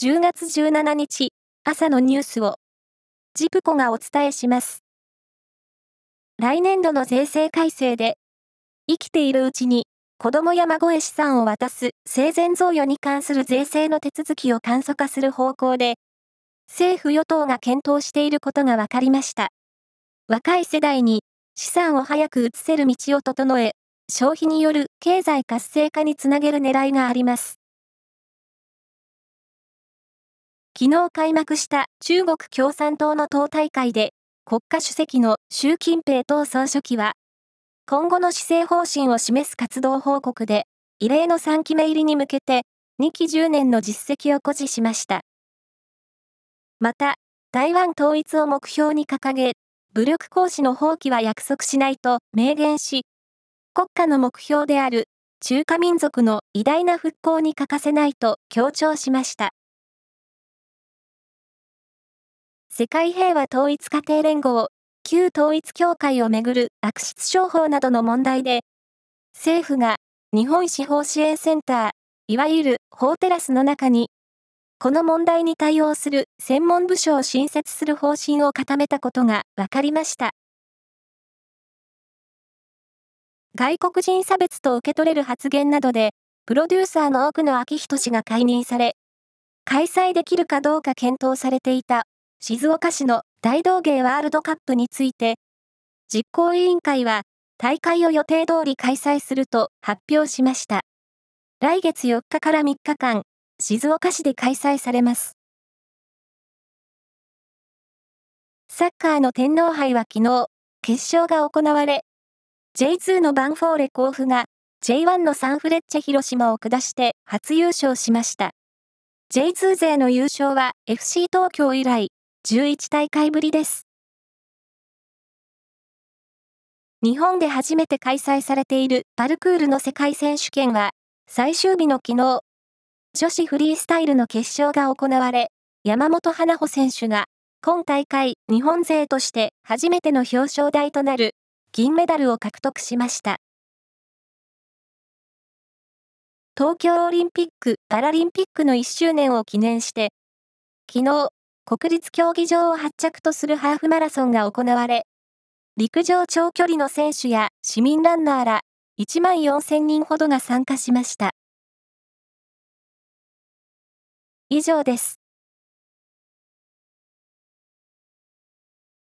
10月17日朝のニュースをジプコがお伝えします。来年度の税制改正で生きているうちに子供や孫へ資産を渡す生前贈与に関する税制の手続きを簡素化する方向で政府与党が検討していることが分かりました。若い世代に資産を早く移せる道を整え、消費による経済活性化につなげる狙いがあります。昨日開幕した中国共産党の党大会で、国家主席の習近平党総書記は、今後の施政方針を示す活動報告で、異例の3期目入りに向けて、2期10年の実績を誇示しました。また、台湾統一を目標に掲げ、武力行使の放棄は約束しないと明言し、国家の目標である中華民族の偉大な復興に欠かせないと強調しました。世界平和統一家庭連合、旧統一協会をめぐる悪質商法などの問題で、政府が日本司法支援センター、いわゆる法テラスの中に、この問題に対応する専門部署を新設する方針を固めたことが分かりました。外国人差別と受け取れる発言などで、プロデューサーの奥野昭人氏が解任され、開催できるかどうか検討されていた静岡市の大道芸ワールドカップについて、実行委員会は大会を予定通り開催すると発表しました。来月4日から3日間、静岡市で開催されます。サッカーの天皇杯は昨日、決勝が行われ、J2 のバンフォーレ甲府が J1 のサンフレッチェ広島を下して初優勝しました。J2 勢の優勝は FC 東京以来11大会ぶりです。日本で初めて開催されているパルクールの世界選手権は、最終日の昨日、女子フリースタイルの決勝が行われ、山本花穂選手が、今大会日本勢として初めての表彰台となる銀メダルを獲得しました。東京オリンピック・パラリンピックの1周年を記念して、昨日、国立競技場を発着とするハーフマラソンが行われ、陸上長距離の選手や市民ランナーら1万4000人ほどが参加しました。以上です。